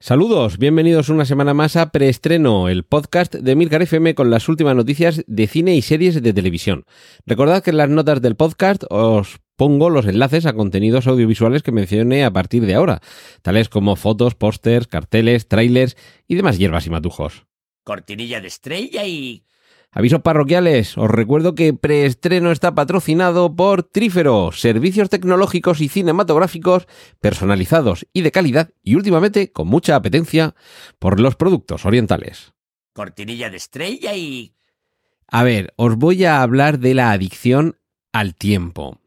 Saludos, bienvenidos una semana más a Preestreno, el podcast de Milcar FM con las últimas noticias de cine y series de televisión. Recordad que en las notas del podcast os pongo los enlaces a contenidos audiovisuales que mencioné a partir de ahora, tales como fotos, pósters, carteles, trailers y demás hierbas y matujos. Cortinilla de estrella y... Avisos parroquiales, os recuerdo que Preestreno está patrocinado por Trífero, servicios tecnológicos y cinematográficos personalizados y de calidad y últimamente con mucha apetencia por los productos orientales. Cortinilla de estrella y... A ver, os voy a hablar de la adicción al tiempo,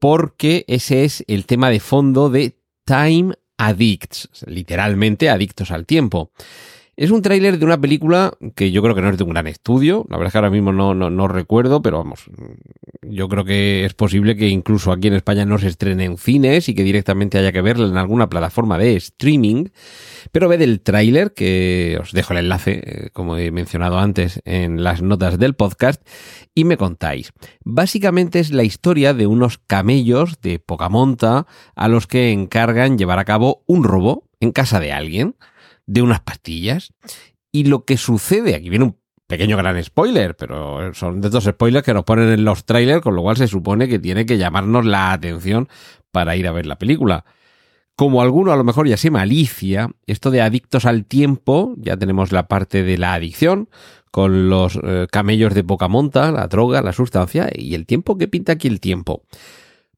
porque ese es el tema de fondo de Time Addicts, literalmente adictos al tiempo. Es un tráiler de una película que yo creo que no es de un gran estudio. La verdad es que ahora mismo no, no, no, recuerdo, pero vamos, yo creo que es posible que incluso aquí en España no se estrene en cines y que directamente haya que verla en alguna plataforma de streaming. Pero ve del tráiler, que os dejo el enlace, eh, como he mencionado antes, en las notas del podcast, y me contáis. Básicamente es la historia de unos camellos de poca monta a los que encargan llevar a cabo un robo en casa de alguien de unas pastillas. Y lo que sucede, aquí viene un pequeño gran spoiler, pero son de estos spoilers que nos ponen en los trailers, con lo cual se supone que tiene que llamarnos la atención para ir a ver la película. Como alguno a lo mejor ya se malicia, esto de adictos al tiempo, ya tenemos la parte de la adicción, con los eh, camellos de poca monta, la droga, la sustancia, y el tiempo, ¿qué pinta aquí el tiempo?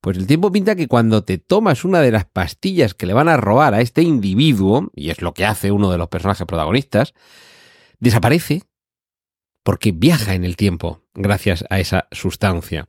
Pues el tiempo pinta que cuando te tomas una de las pastillas que le van a robar a este individuo, y es lo que hace uno de los personajes protagonistas, desaparece porque viaja en el tiempo gracias a esa sustancia.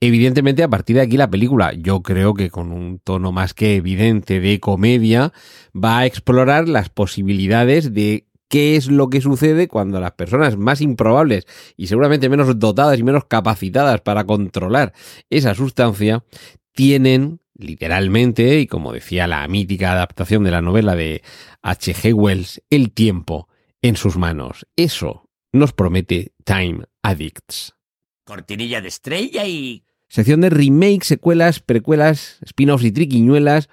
Evidentemente, a partir de aquí la película, yo creo que con un tono más que evidente de comedia, va a explorar las posibilidades de qué es lo que sucede cuando las personas más improbables y seguramente menos dotadas y menos capacitadas para controlar esa sustancia tienen literalmente, y como decía la mítica adaptación de la novela de H.G. Wells, el tiempo en sus manos. Eso nos promete Time Addicts. Cortinilla de estrella y... Sección de remake, secuelas, precuelas, spin-offs y triquiñuelas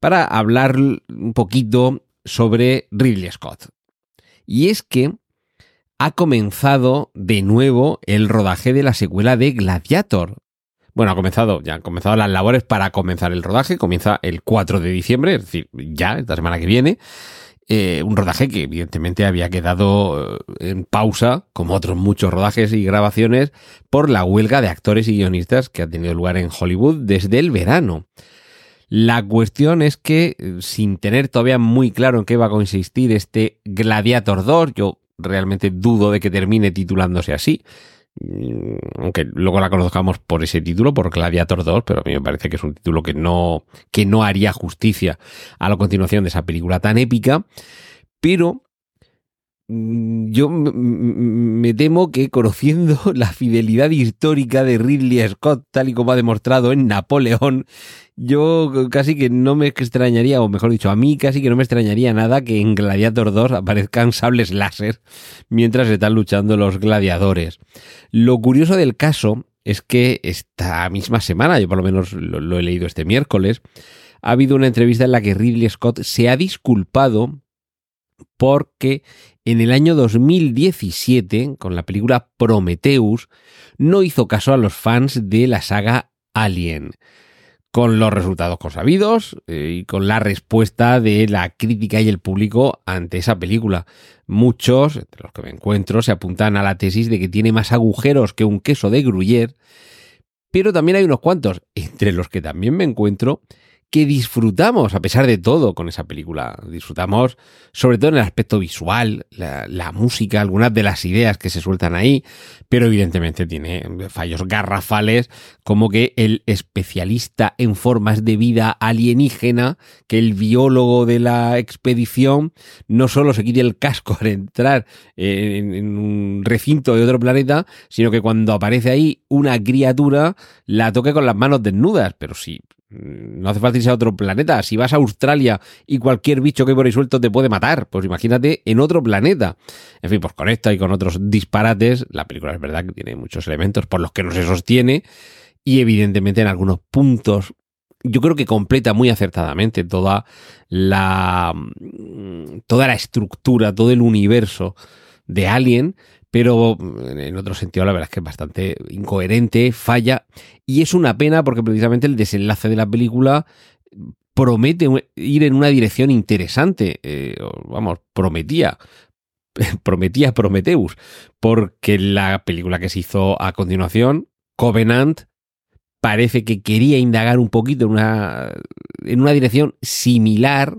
para hablar un poquito sobre Ridley Scott. Y es que ha comenzado de nuevo el rodaje de la secuela de Gladiator. Bueno, ha comenzado, ya han comenzado las labores para comenzar el rodaje. Comienza el 4 de diciembre, es decir, ya, esta semana que viene. Eh, un rodaje que evidentemente había quedado eh, en pausa, como otros muchos rodajes y grabaciones, por la huelga de actores y guionistas que ha tenido lugar en Hollywood desde el verano. La cuestión es que, eh, sin tener todavía muy claro en qué va a consistir este Gladiator 2, yo realmente dudo de que termine titulándose así. Mm, aunque luego la conozcamos por ese título, por Gladiator 2, pero a mí me parece que es un título que no, que no haría justicia a la continuación de esa película tan épica. Pero yo me temo que conociendo la fidelidad histórica de Ridley Scott, tal y como ha demostrado en Napoleón, yo casi que no me extrañaría, o mejor dicho, a mí casi que no me extrañaría nada que en Gladiator 2 aparezcan sables láser mientras están luchando los gladiadores. Lo curioso del caso es que esta misma semana, yo por lo menos lo, lo he leído este miércoles, ha habido una entrevista en la que Ridley Scott se ha disculpado porque en el año 2017, con la película Prometheus, no hizo caso a los fans de la saga Alien, con los resultados consabidos eh, y con la respuesta de la crítica y el público ante esa película. Muchos, entre los que me encuentro, se apuntan a la tesis de que tiene más agujeros que un queso de Gruyère, pero también hay unos cuantos, entre los que también me encuentro, que disfrutamos, a pesar de todo, con esa película. Disfrutamos, sobre todo en el aspecto visual, la, música, algunas de las ideas que se sueltan ahí, pero evidentemente tiene fallos garrafales, como que el especialista en formas de vida alienígena, que el biólogo de la expedición, no solo se quite el casco al entrar en, en un recinto de otro planeta, sino que cuando aparece ahí una criatura, la toque con las manos desnudas. Pero sí, no hace falta irse a otro planeta. Si vas a Australia y cualquier bicho que hay por ahí suelto te puede matar, pues imagínate en otro planeta. En fin, pues con esto y con otros disparates, la película es verdad que tiene muchos elementos por los que no se sostiene y evidentemente en algunos puntos yo creo que completa muy acertadamente toda la toda la estructura, todo el universo de Alien, pero en otro sentido la verdad es que es bastante incoherente, falla, y es una pena porque precisamente el desenlace de la película promete ir en una dirección interesante, eh, vamos, prometía, prometía Prometheus, porque la película que se hizo a continuación, Covenant, parece que quería indagar un poquito en una, en una dirección similar,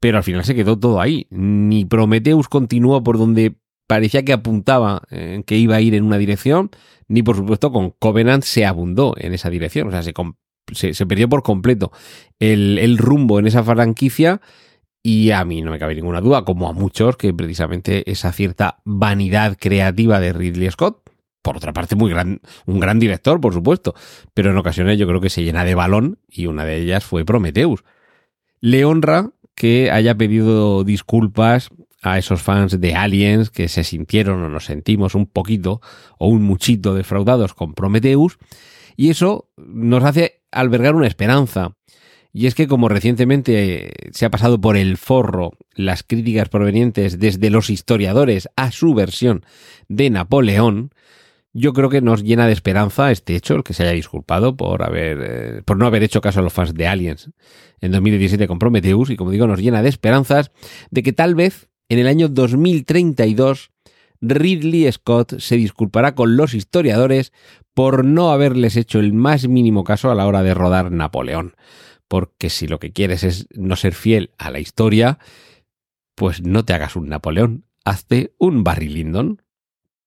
pero al final se quedó todo ahí. Ni Prometheus continuó por donde parecía que apuntaba en que iba a ir en una dirección, ni por supuesto con Covenant se abundó en esa dirección, o sea, se, se, perdió por completo el, el, rumbo en esa franquicia y a mí no me cabe ninguna duda, como a muchos, que precisamente esa cierta vanidad creativa de Ridley Scott, por otra parte muy gran, un gran director, por supuesto, pero en ocasiones yo creo que se llena de balón y una de ellas fue Prometheus. Le honra que haya pedido disculpas a esos fans de Aliens que se sintieron o nos sentimos un poquito o un muchito defraudados con Prometheus y eso nos hace albergar una esperanza. Y es que como recientemente se ha pasado por el forro las críticas provenientes desde los historiadores a su versión de Napoleón, yo creo que nos llena de esperanza este hecho, el que se haya disculpado por haber eh, por no haber hecho caso a los fans de Aliens en 2017 con Prometheus y como digo nos llena de esperanzas de que tal vez en el año 2032, Ridley Scott se disculpará con los historiadores por no haberles hecho el más mínimo caso a la hora de rodar Napoleón. Porque si lo que quieres es no ser fiel a la historia, pues no te hagas un Napoleón, hazte un Barry Lyndon.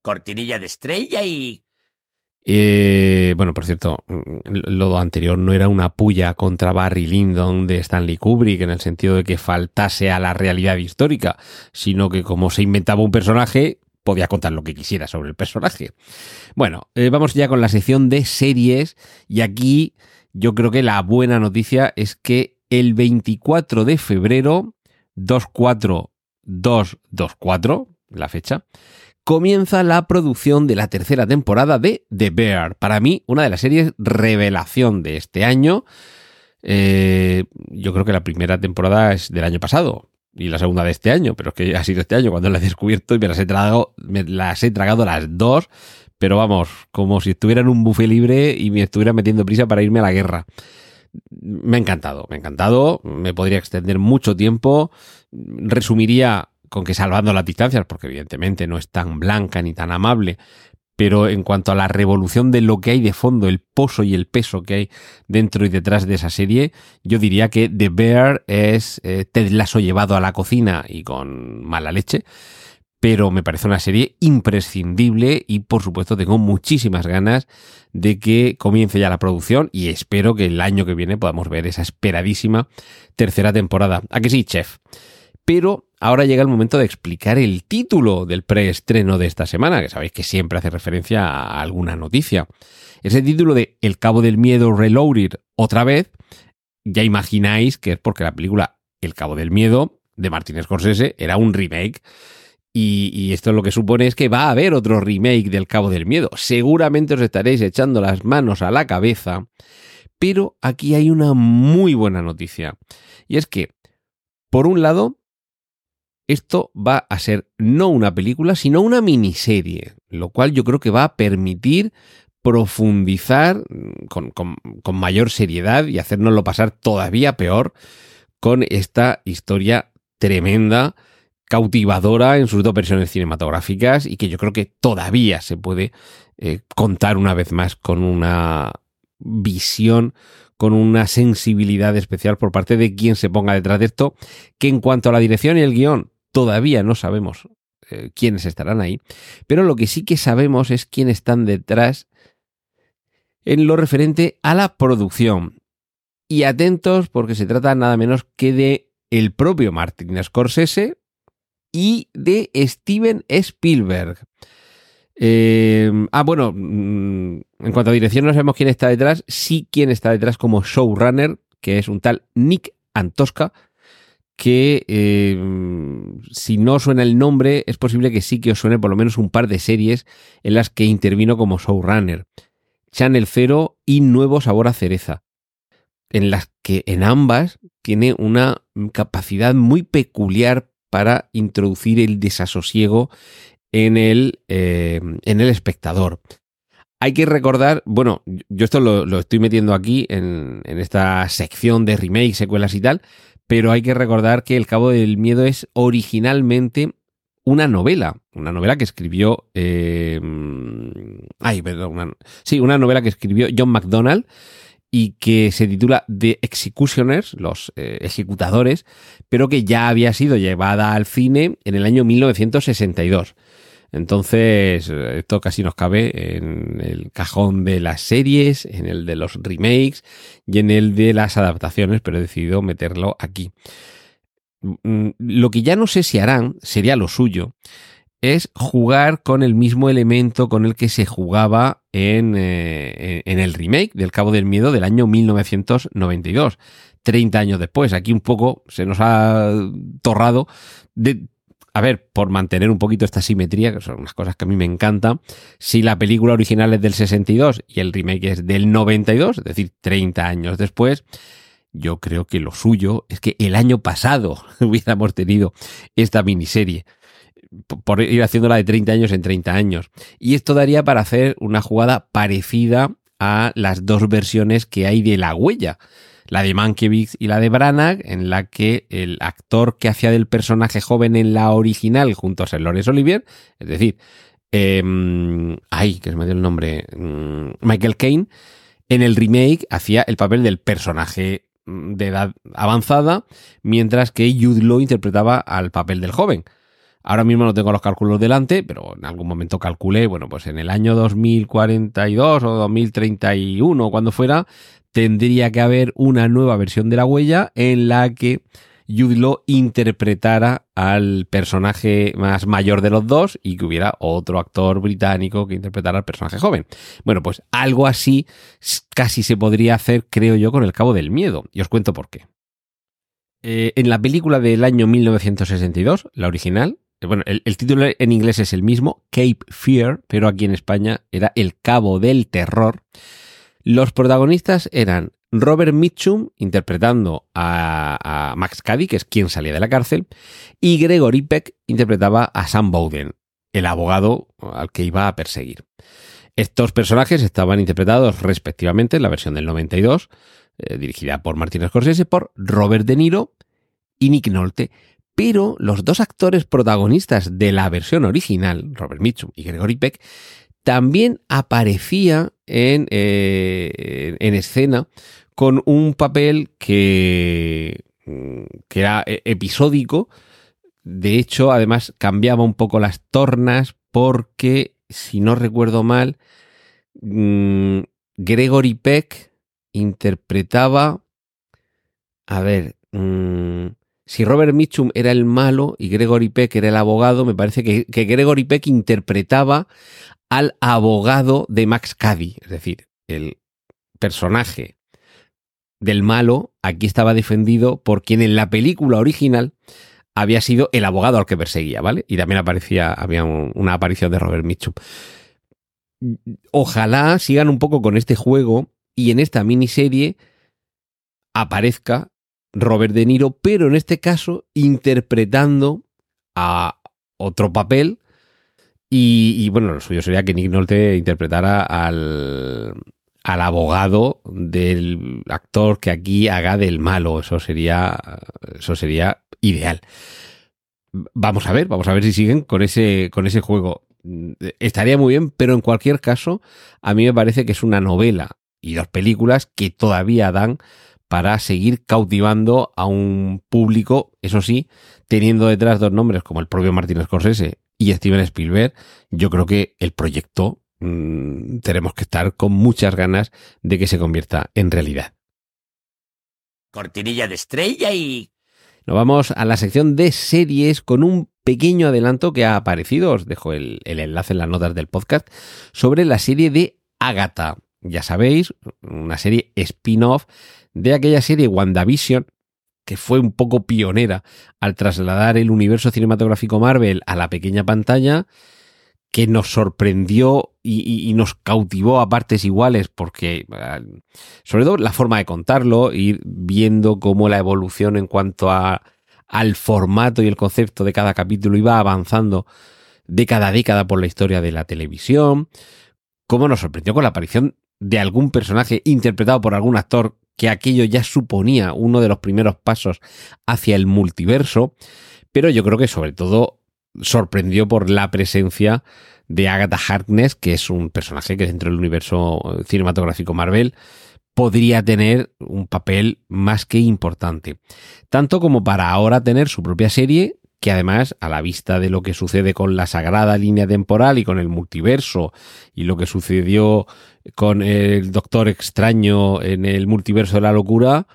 Cortinilla de estrella y eh, bueno, por cierto, lo anterior no era una puya contra Barry Lyndon de Stanley Kubrick en el sentido de que faltase a la realidad histórica, sino que como se inventaba un personaje, podía contar lo que quisiera sobre el personaje. Bueno, eh, vamos ya con la sección de series y aquí yo creo que la buena noticia es que el 24 de febrero, 24224, la fecha, comienza la producción de la tercera temporada de The Bear. Para mí, una de las series revelación de este año. Eh, yo creo que la primera temporada es del año pasado y la segunda de este año, pero es que ha sido este año cuando la he descubierto y me las he tragado, me las he tragado las dos, pero vamos, como si estuviera en un buffet libre y me estuviera metiendo prisa para irme a la guerra. Me ha encantado, me ha encantado, me podría extender mucho tiempo, resumiría con que salvando las distancias, porque evidentemente no es tan blanca ni tan amable, pero en cuanto a la revolución de lo que hay de fondo, el pozo y el peso que hay dentro y detrás de esa serie, yo diría que The Bear es eh, Ted Lasso llevado a la cocina y con mala leche, pero me parece una serie imprescindible y por supuesto tengo muchísimas ganas de que comience ya la producción y espero que el año que viene podamos ver esa esperadísima tercera temporada. ¿A que sí, chef? Pero ahora llega el momento de explicar el título del preestreno de esta semana, que sabéis que siempre hace referencia a alguna noticia. Ese título de El Cabo del Miedo Reloaded otra vez, ya imagináis que es porque la película El Cabo del Miedo de Martin Scorsese era un remake. Y, y, esto lo que supone es que va a haber otro remake del Cabo del Miedo. Seguramente os estaréis echando las manos a la cabeza. Pero aquí hay una muy buena noticia. Y es que, por un lado, esto va a ser no una película, sino una miniserie, lo cual yo creo que va a permitir profundizar con, con, con mayor seriedad y hacernoslo pasar todavía peor con esta historia tremenda, cautivadora en sus dos versiones cinematográficas y que yo creo que todavía se puede eh, contar una vez más con una visión, con una sensibilidad especial por parte de quien se ponga detrás de esto, que en cuanto a la dirección y el guion todavía no sabemos eh, quiénes estarán ahí, pero lo que sí que sabemos es quiénes están detrás en lo referente a la producción. Y atentos porque se trata nada menos que de el propio Martin Scorsese y de Steven Spielberg. Eh, ah, bueno, mm, en cuanto a dirección no sabemos quién está detrás, sí quién está detrás como showrunner, que es un tal Nick Antosca, que eh, si no suena el nombre, es posible que sí que os suene por lo menos un par de series en las que intervino como showrunner. Channel Zero y Nuevo Sabor a Cereza, en las que en ambas tiene una capacidad muy peculiar para introducir el desasosiego en el, eh, en el espectador. Hay que recordar, bueno, yo esto lo, estoy metiendo aquí en, en, esta sección de remakes, secuelas y tal, pero hay que recordar que El Cabo del Miedo es originalmente una novela, una novela que escribió, eh, ay, perdón, sí, una novela que escribió John MacDonald y que se titula The Executioners, los eh, ejecutadores, pero que ya había sido llevada al cine en el año 1962. Entonces, esto casi nos cabe en el cajón de las series, en el de los remakes y en el de las adaptaciones, pero he decidido meterlo aquí. Mm, lo que ya no sé si harán, sería lo suyo, es jugar con el mismo elemento con el que se jugaba en, eh, el remake del Cabo del Miedo del año 1992. 30 años después. Aquí un poco se nos ha torrado de a ver, por mantener un poquito esta simetría, que son unas cosas que a mí me encantan, si la película original es del 62 y el remake es del 92, es decir, 30 años después, yo creo que lo suyo es que el año pasado hubiéramos tenido esta miniserie por ir haciéndola de 30 años en 30 años. Y esto daría para hacer una jugada parecida a las dos versiones que hay de La Huella la de Mankiewicz y la de Branagh, en la que el actor que hacía del personaje joven en la original junto a Sir Lawrence Olivier, es decir, eh, ay, que se me dio el nombre, mm, Michael Caine, en el remake hacía el papel del personaje mm, de edad avanzada, mientras que Jude Law interpretaba al papel del joven. Ahora mismo no tengo los cálculos delante, pero en algún momento calculé, bueno, pues en el año 2042 o 2031, cuando fuera, tendría que haber una nueva versión de la huella en la que Jude interpretara al personaje más mayor de los dos y que hubiera otro actor británico que interpretara al personaje joven. Bueno, pues algo así casi se podría hacer, creo yo, con el Cabo del Miedo. Y os cuento por qué. Eh, en la película del año 1962, la original, eh, bueno, el, título en inglés es el mismo, Cape Fear, pero aquí en España era El Cabo del Terror. Los protagonistas eran Robert Mitchum, interpretando a, Max Cady, que es quien salía de la cárcel, y Gregory Peck interpretaba a Sam Bowden, el abogado al que iba a perseguir. Estos personajes estaban interpretados respectivamente en la versión del 92, eh, dirigida por Martin Scorsese, por Robert De Niro y Nick Nolte. Pero los dos actores protagonistas de la versión original, Robert Mitchum y Gregory Peck, también aparecía en, eh, en escena con un papel que, mm, que era e-, episódico. De hecho, además cambiaba un poco las tornas porque, si no recuerdo mal, mm, Gregory Peck interpretaba... A ver, mm, si Robert Mitchum era el malo y Gregory Peck era el abogado, me parece que, que Gregory Peck interpretaba al abogado de Max Cady, es decir, el personaje del malo aquí estaba defendido por quien en la película original había sido el abogado al que perseguía, ¿vale? Y también aparecía, había una aparición de Robert Mitchum. Ojalá sigan un poco con este juego y en esta miniserie aparezca Robert De Niro, pero en este caso interpretando a otro papel y, bueno, lo suyo sería que Nick Nolte interpretara al, al abogado del actor que aquí haga del malo. Eso sería, eso sería ideal. Vamos a ver, vamos a ver si siguen con ese, con ese juego. Estaría muy bien, pero en cualquier caso, a mí me parece que es una novela y dos películas que todavía dan para seguir cautivando a un público, eso sí, teniendo detrás dos nombres como el propio Martin Scorsese y Steven Spielberg, yo creo que el proyecto mmm, tenemos que estar con muchas ganas de que se convierta en realidad. Cortinilla de estrella y... Nos vamos a la sección de series con un pequeño adelanto que ha aparecido, os dejo el, el enlace en las notas del podcast, sobre la serie de Agatha. Ya sabéis, una serie spin-off de aquella serie WandaVision, que fue un poco pionera al trasladar el universo cinematográfico Marvel a la pequeña pantalla, que nos sorprendió y, nos cautivó a partes iguales, porque sobre todo la forma de contarlo, ir viendo cómo la evolución en cuanto a, al formato y el concepto de cada capítulo iba avanzando década a década por la historia de la televisión, cómo nos sorprendió con la aparición de algún personaje interpretado por algún actor que aquello ya suponía uno de los primeros pasos hacia el multiverso, pero yo creo que sobre todo sorprendió por la presencia de Agatha Harkness, que es un personaje que dentro del universo cinematográfico Marvel podría tener un papel más que importante. Tanto como para ahora tener su propia serie, que además, a la vista de lo que sucede con la sagrada línea temporal y con el multiverso, y lo que sucedió con el Doctor Extraño en el multiverso de la locura,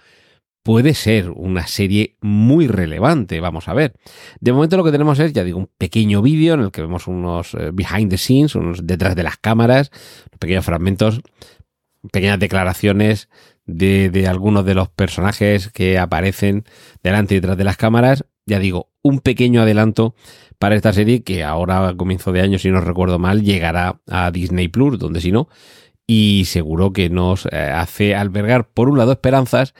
puede ser una serie muy relevante, vamos a ver. De momento lo que tenemos es, ya digo, un pequeño vídeo en el que vemos unos behind the scenes, unos detrás de las cámaras, pequeños fragmentos, pequeñas declaraciones de, de algunos de los personajes que aparecen delante y detrás de las cámaras. Ya digo, un pequeño adelanto para esta serie que ahora a comienzo de año, si no recuerdo mal, llegará a Disney Plus, donde si no, y seguro que nos hace albergar, por un lado, esperanzas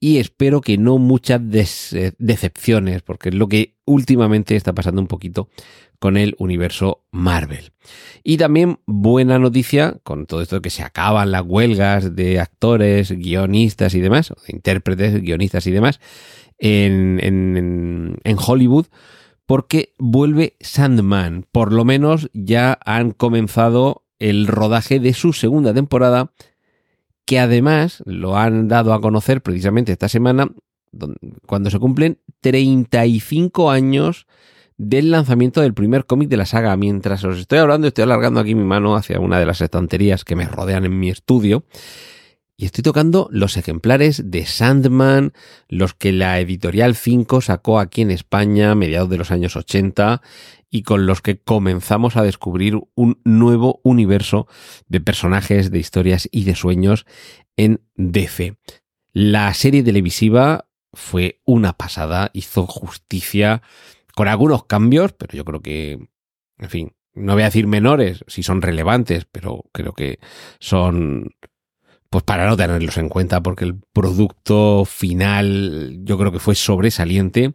y espero que no muchas decepciones, porque es lo que últimamente está pasando un poquito con el universo Marvel. Y también buena noticia con todo esto que se acaban las huelgas de actores, guionistas y demás, de intérpretes, guionistas y demás, en, en, Hollywood, porque vuelve Sandman. Por lo menos ya han comenzado el rodaje de su segunda temporada que además lo han dado a conocer precisamente esta semana, cuando se cumplen 35 años del lanzamiento del primer cómic de la saga. Mientras os estoy hablando, estoy alargando aquí mi mano hacia una de las estanterías que me rodean en mi estudio. Y estoy tocando los ejemplares de Sandman, los que la editorial 5 sacó aquí en España a mediados de los años 80 y con los que comenzamos a descubrir un nuevo universo de personajes, de historias y de sueños en DC. La serie televisiva fue una pasada, hizo justicia con algunos cambios, pero yo creo que, en fin, no voy a decir menores, si son relevantes, pero creo que son pues para no tenerlos en cuenta, porque el producto final yo creo que fue sobresaliente.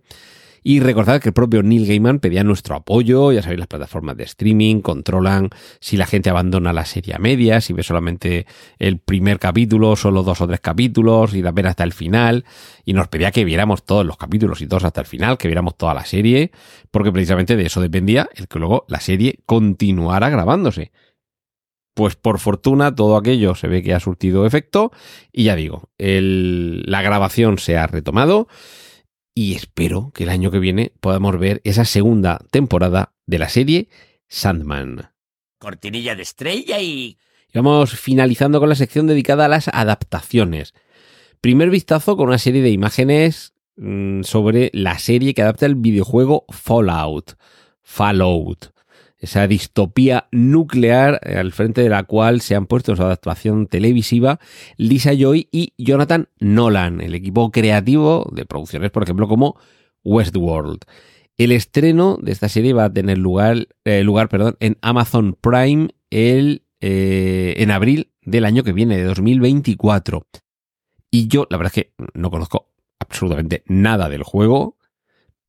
Y recordad que el propio Neil Gaiman pedía nuestro apoyo, ya sabéis, las plataformas de streaming controlan si la gente abandona la serie a media, si ve solamente el primer capítulo, solo dos o tres capítulos, y ver hasta el final, y nos pedía que viéramos todos los capítulos y todos hasta el final, que viéramos toda la serie, porque precisamente de eso dependía el que luego la serie continuara grabándose. Pues por fortuna todo aquello se ve que ha surtido efecto y ya digo, la grabación se ha retomado y espero que el año que viene podamos ver esa segunda temporada de la serie Sandman. Cortinilla de estrella y... y vamos finalizando con la sección dedicada a las adaptaciones. Primer vistazo con una serie de imágenes mmm, sobre la serie que adapta el videojuego Fallout. Fallout esa distopía nuclear al frente de la cual se han puesto en su adaptación televisiva Lisa Joy y Jonathan Nolan, el equipo creativo de producciones, por ejemplo, como Westworld. El estreno de esta serie va a tener lugar, eh, lugar perdón, en Amazon Prime el, eh, en abril del año que viene, de 2024. Y yo, la verdad es que no conozco absolutamente nada del juego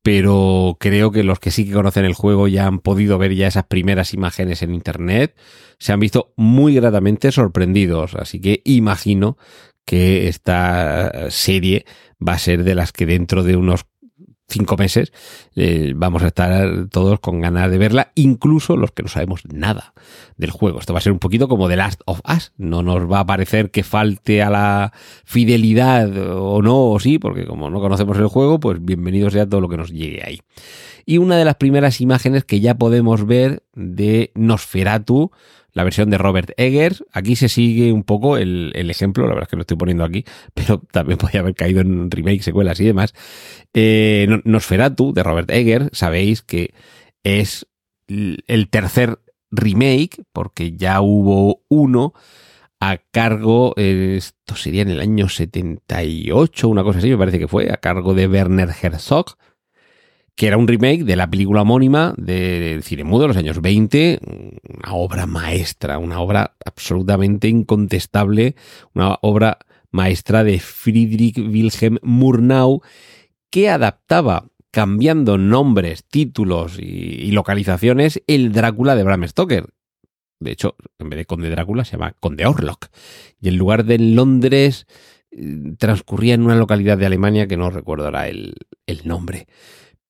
pero creo que los que sí que conocen el juego ya han podido ver ya esas primeras imágenes en internet, se han visto muy gratamente sorprendidos, así que imagino que esta serie va a ser de las que dentro de unos cinco meses eh, vamos a estar todos con ganas de verla, incluso los que no sabemos nada del juego. Esto va a ser un poquito como The Last of Us. No nos va a parecer que falte a la fidelidad o no, o sí, porque como no conocemos el juego, pues bienvenido sea todo lo que nos llegue ahí. Y una de las primeras imágenes que ya podemos ver de Nosferatu, la versión de Robert Eggers. Aquí se sigue un poco el, ejemplo, la verdad es que lo estoy poniendo aquí, pero también podría haber caído en remake, secuelas y demás. Eh, Nosferatu, de Robert Eggers, sabéis que es el tercer remake, porque ya hubo uno a cargo, esto sería en el año 78, una cosa así, me parece que fue, a cargo de Werner Herzog, que era un remake de la película homónima del cine mudo de los años 20, una obra maestra, una obra absolutamente incontestable, una obra maestra de Friedrich Wilhelm Murnau, que adaptaba cambiando nombres, títulos y, localizaciones el Drácula de Bram Stoker. De hecho, en vez de Conde Drácula se llama Conde Orlok. Y en lugar de Londres eh, transcurría en una localidad de Alemania que no recuerdo ahora el nombre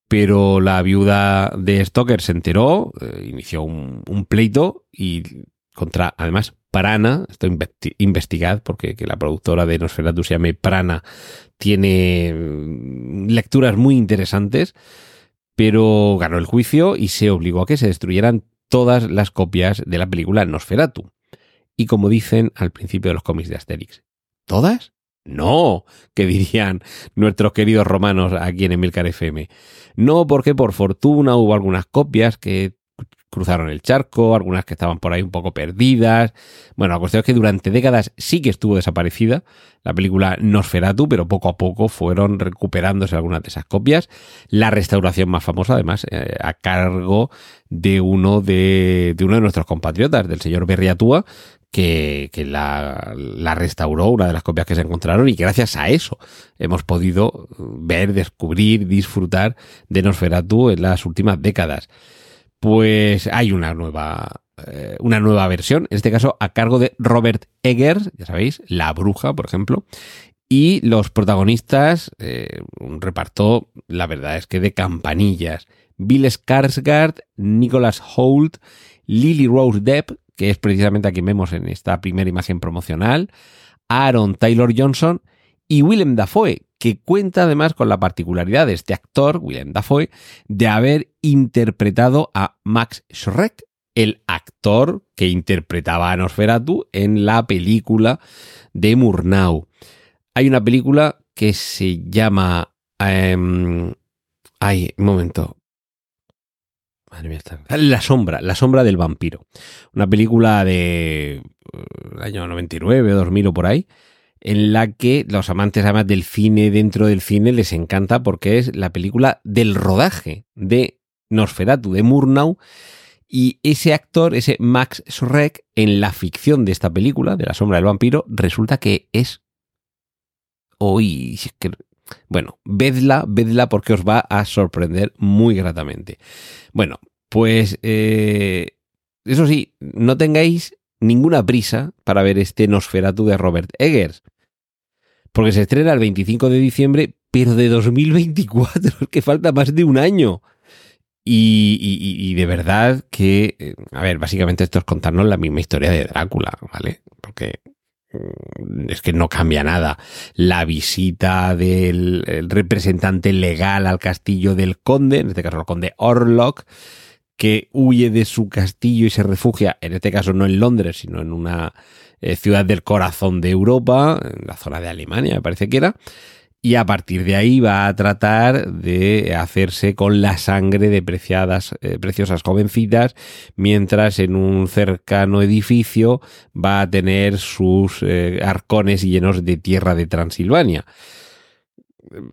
pero la viuda de Stoker se enteró, eh, inició un, pleito y contra, además, Prana, esto investigad porque que la productora de Nosferatu se llame Prana, tiene mm, lecturas muy interesantes, pero ganó el juicio y se obligó a que se destruyeran todas las copias de la película Nosferatu. Y como dicen al principio de los cómics de Asterix, ¿todas? No, que dirían nuestros queridos romanos aquí en Emilcar FM. No porque por fortuna hubo algunas copias que cruzaron el charco, algunas que estaban por ahí un poco perdidas. Bueno, la cuestión es que durante décadas sí que estuvo desaparecida la película Nosferatu, pero poco a poco fueron recuperándose algunas de esas copias. La restauración más famosa, además, eh, a cargo de uno de, de, uno de nuestros compatriotas, del señor Berriatúa, que, la, la, restauró, una de las copias que se encontraron, y gracias a eso hemos podido ver, descubrir, disfrutar de Nosferatu en las últimas décadas. Pues hay una nueva, eh, una nueva versión, en este caso a cargo de Robert Eggers, ya sabéis, La Bruja, por ejemplo, y los protagonistas, eh, un reparto, la verdad es que de campanillas. Bill Skarsgård, Nicholas Holt, Lily Rose Depp, que es precisamente a quien vemos en esta primera imagen promocional, Aaron Taylor Johnson y Willem Dafoe, que cuenta además con la particularidad de este actor, Willem Dafoe, de haber interpretado a Max Schreck, el actor que interpretaba a Nosferatu en la película de Murnau. Hay una película que se llama... Um, ay, un momento. Madre mía, está... La sombra, La sombra del vampiro. Una película de eh, año 99 o 2000 o por ahí, en la que los amantes además del cine dentro del cine les encanta porque es la película del rodaje de Nosferatu, de Murnau, y ese actor, ese Max Schreck, en la ficción de esta película, de La sombra del vampiro, resulta que es... Hoy, bueno, vedla, vedla porque os va a sorprender muy gratamente. Bueno, pues eh, eso sí, no tengáis ninguna prisa para ver este Nosferatu de Robert Eggers. Porque se estrena el 25 de diciembre, pero de 2024, que falta más de un año. Y, y, de verdad que, eh, a ver, básicamente esto es contarnos la misma historia de Drácula, ¿vale? Porque Mm, es que no cambia nada. La visita del representante legal al castillo del conde, en este caso el conde Orlok, que huye de su castillo y se refugia, en este caso no en Londres, sino en una eh, ciudad del corazón de Europa, en la zona de Alemania, me parece que era, y a partir de ahí va a tratar de hacerse con la sangre de preciadas, eh, preciosas jovencitas, mientras en un cercano edificio va a tener sus eh, arcones llenos de tierra de Transilvania.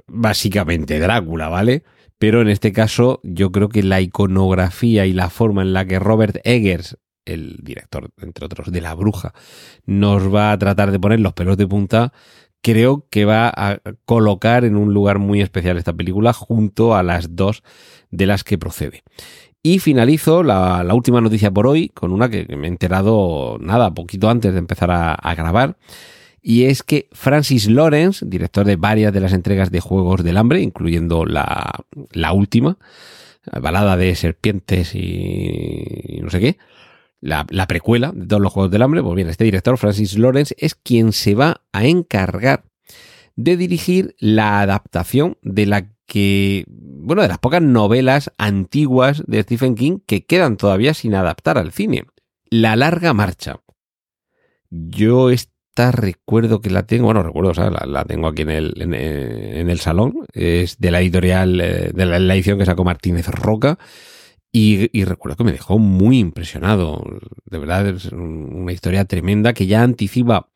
Básicamente Drácula, ¿vale? Pero en este caso yo creo que la iconografía y la forma en la que Robert Eggers el director, entre otros, de La Bruja, nos va a tratar de poner los pelos de punta creo que va a colocar en un lugar muy especial esta película junto a las dos de las que procede. Y finalizo la, última noticia por hoy con una que me he enterado nada, poquito antes de empezar a, grabar. Y es que Francis Lawrence, director de varias de las entregas de Juegos del Hambre, incluyendo la, la última, la balada de serpientes y no sé qué, la, la, precuela de todos los Juegos del Hambre, pues bien, este director, Francis Lawrence, es quien se va a encargar de dirigir la adaptación de la que, bueno, de las pocas novelas antiguas de Stephen King que quedan todavía sin adaptar al cine. La larga marcha. Yo esta recuerdo que la tengo, bueno, recuerdo, o sea, la, tengo aquí en el, en, el salón, es de la editorial, eh, de la, edición que sacó Martínez Roca. Y, y, recuerdo que me dejó muy impresionado. De verdad, es una historia tremenda que ya anticipa,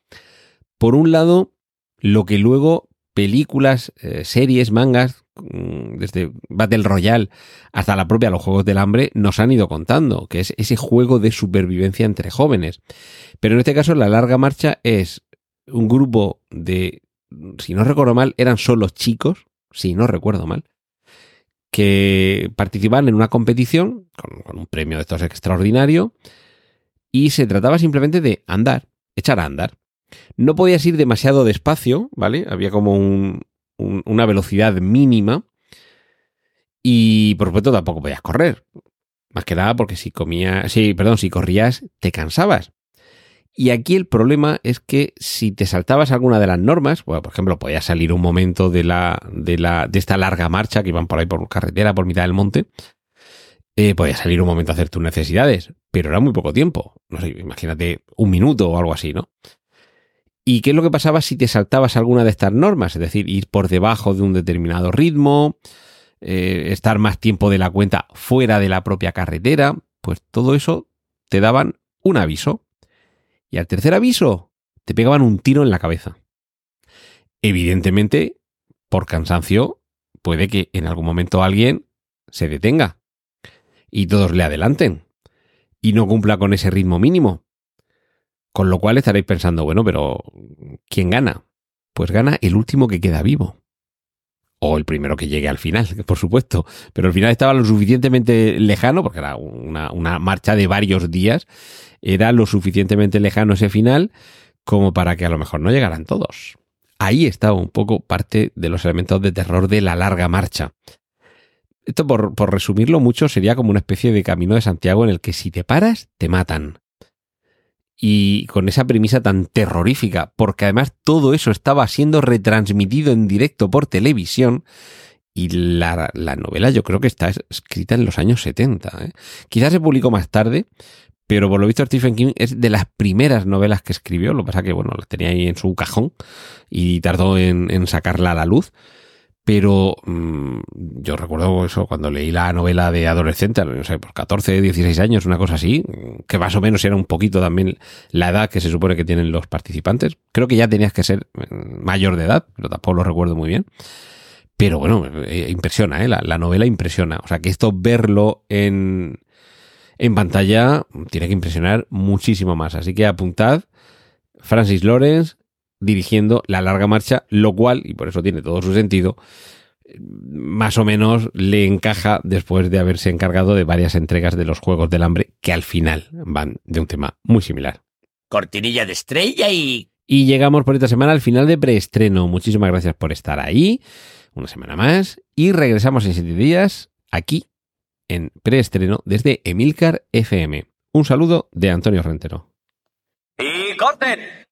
por un lado, lo que luego películas, eh, series, mangas, mm, desde Battle Royale hasta la propia Los Juegos del Hambre, nos han ido contando, que es ese juego de supervivencia entre jóvenes. Pero en este caso, la larga marcha es un grupo de, si no recuerdo mal, eran solo chicos, si no recuerdo mal, que participaban en una competición con, un premio de estos extraordinario y se trataba simplemente de andar, echar a andar. No podías ir demasiado despacio, ¿vale? Había como un, una velocidad mínima. Y por supuesto tampoco podías correr. Más que nada porque si comías, sí, perdón, si corrías te cansabas. Y aquí el problema es que si te saltabas alguna de las normas, bueno, por ejemplo, podías salir un momento de la, de la, de esta larga marcha que iban por ahí por carretera, por mitad del monte, eh, podías salir un momento a hacer tus necesidades, pero era muy poco tiempo. No sé, imagínate un minuto o algo así, ¿no? ¿Y qué es lo que pasaba si te saltabas alguna de estas normas? Es decir, ir por debajo de un determinado ritmo, eh, estar más tiempo de la cuenta fuera de la propia carretera, pues todo eso te daban un aviso. Y al tercer aviso te pegaban un tiro en la cabeza. Evidentemente, por cansancio, puede que en algún momento alguien se detenga y todos le adelanten y no cumpla con ese ritmo mínimo. Con lo cual estaréis pensando, bueno, pero ¿quién gana? Pues gana el último que queda vivo. O el primero que llegue al final, por supuesto. Pero el final estaba lo suficientemente lejano, porque era una, una marcha de varios días, era lo suficientemente lejano ese final como para que a lo mejor no llegaran todos. Ahí estaba un poco parte de los elementos de terror de la larga marcha. Esto, por, por resumirlo mucho, sería como una especie de camino de Santiago en el que si te paras, te matan y con esa premisa tan terrorífica, porque además todo eso estaba siendo retransmitido en directo por televisión. Y la, la novela yo creo que está escrita en los años 70. ¿eh? Quizás se publicó más tarde, pero por lo visto Stephen King es de las primeras novelas que escribió. Lo que pasa que, bueno, la tenía ahí en su cajón y tardó en, en sacarla a la luz. Pero mmm, yo recuerdo eso cuando leí la novela de adolescente, no sé, por 14, 16 años, una cosa así, que más o menos era un poquito también la edad que se supone que tienen los participantes. Creo que ya tenías que ser mm, mayor de edad, pero tampoco lo recuerdo muy bien. Pero bueno, eh, impresiona, ¿eh? La, la novela impresiona. O sea, que esto verlo en, en pantalla tiene que impresionar muchísimo más. Así que apuntad, Francis Lawrence, dirigiendo la larga marcha, lo cual, y por eso tiene todo su sentido, más o menos le encaja después de haberse encargado de varias entregas de los Juegos del Hambre que al final van de un tema muy similar. Cortinilla de estrella y... Y llegamos por esta semana al final de preestreno. Muchísimas gracias por estar ahí. Una semana más. Y regresamos en siete días aquí en preestreno desde Emilcar FM. Un saludo de Antonio Rentero. ¡Y corten!